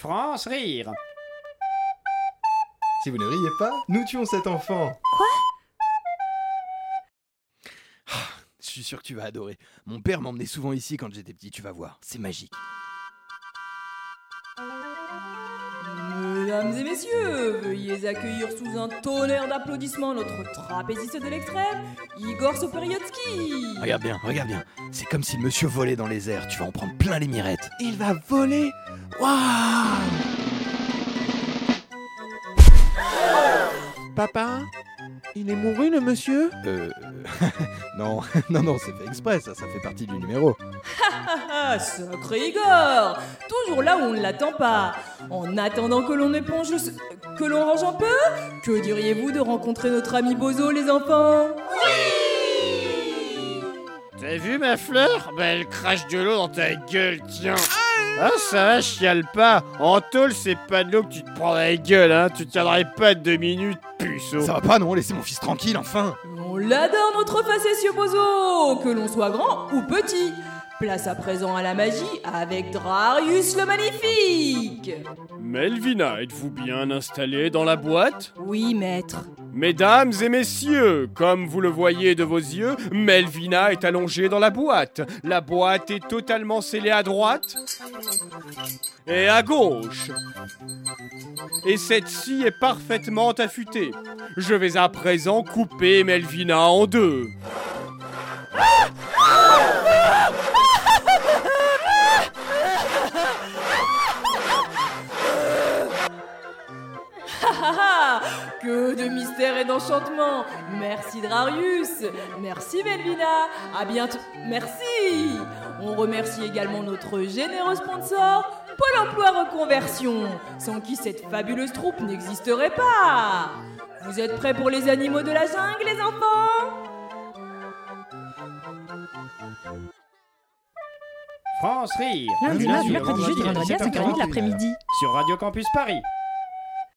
France rire. Si vous ne riez pas, nous tuons cet enfant. Je suis sûr que tu vas adorer. Mon père m'emmenait souvent ici quand j'étais petit, tu vas voir. C'est magique. Mesdames et messieurs, veuillez accueillir sous un tonnerre d'applaudissements notre trapéziste de l'extrême, Igor Soperiotsky. Regarde bien, regarde bien. C'est comme si le monsieur volait dans les airs. Tu vas en prendre plein les mirettes. Il va voler Waouh Papa Il est mouru le monsieur Euh. non, non, non, c'est fait exprès, ça, ça fait partie du numéro. Ah, sacré Igor Toujours là où on ne l'attend pas. En attendant que l'on éponge, ce- que l'on range un peu, que diriez-vous de rencontrer notre ami Bozo, les enfants? T'as vu ma fleur? Bah elle crache de l'eau dans ta gueule, tiens. Ah ça va, chiale pas. En tôle, c'est pas de l'eau que tu te prends dans la gueule, hein. Tu tiendrais pas deux minutes, puceau. Ça va pas, non? Laissez mon fils tranquille, enfin On l'adore notre facétieux Bozo, que l'on soit grand ou petit. Place à présent à la magie avec Drarius le Magnifique. Melvina, êtes-vous bien installée dans la boîte? Oui, maître. Mesdames et messieurs, comme vous le voyez de vos yeux, Melvina est allongée dans la boîte. La boîte est totalement scellée à droite et à gauche. Et cette scie est parfaitement affûtée. Je vais à présent couper Melvina en deux. Ah ah Que de mystère et d'enchantement Merci Drarius. Merci Melvina. À bientôt. Merci. On remercie également notre généreux sponsor, Pôle emploi reconversion, sans qui cette fabuleuse troupe n'existerait pas. Vous êtes prêts pour les animaux de la jungle, les enfants? France rire. Lundi, mardi, mercredi, jeudi, vendredi à 5h30 de l'après-midi. Sur Radio Campus Paris.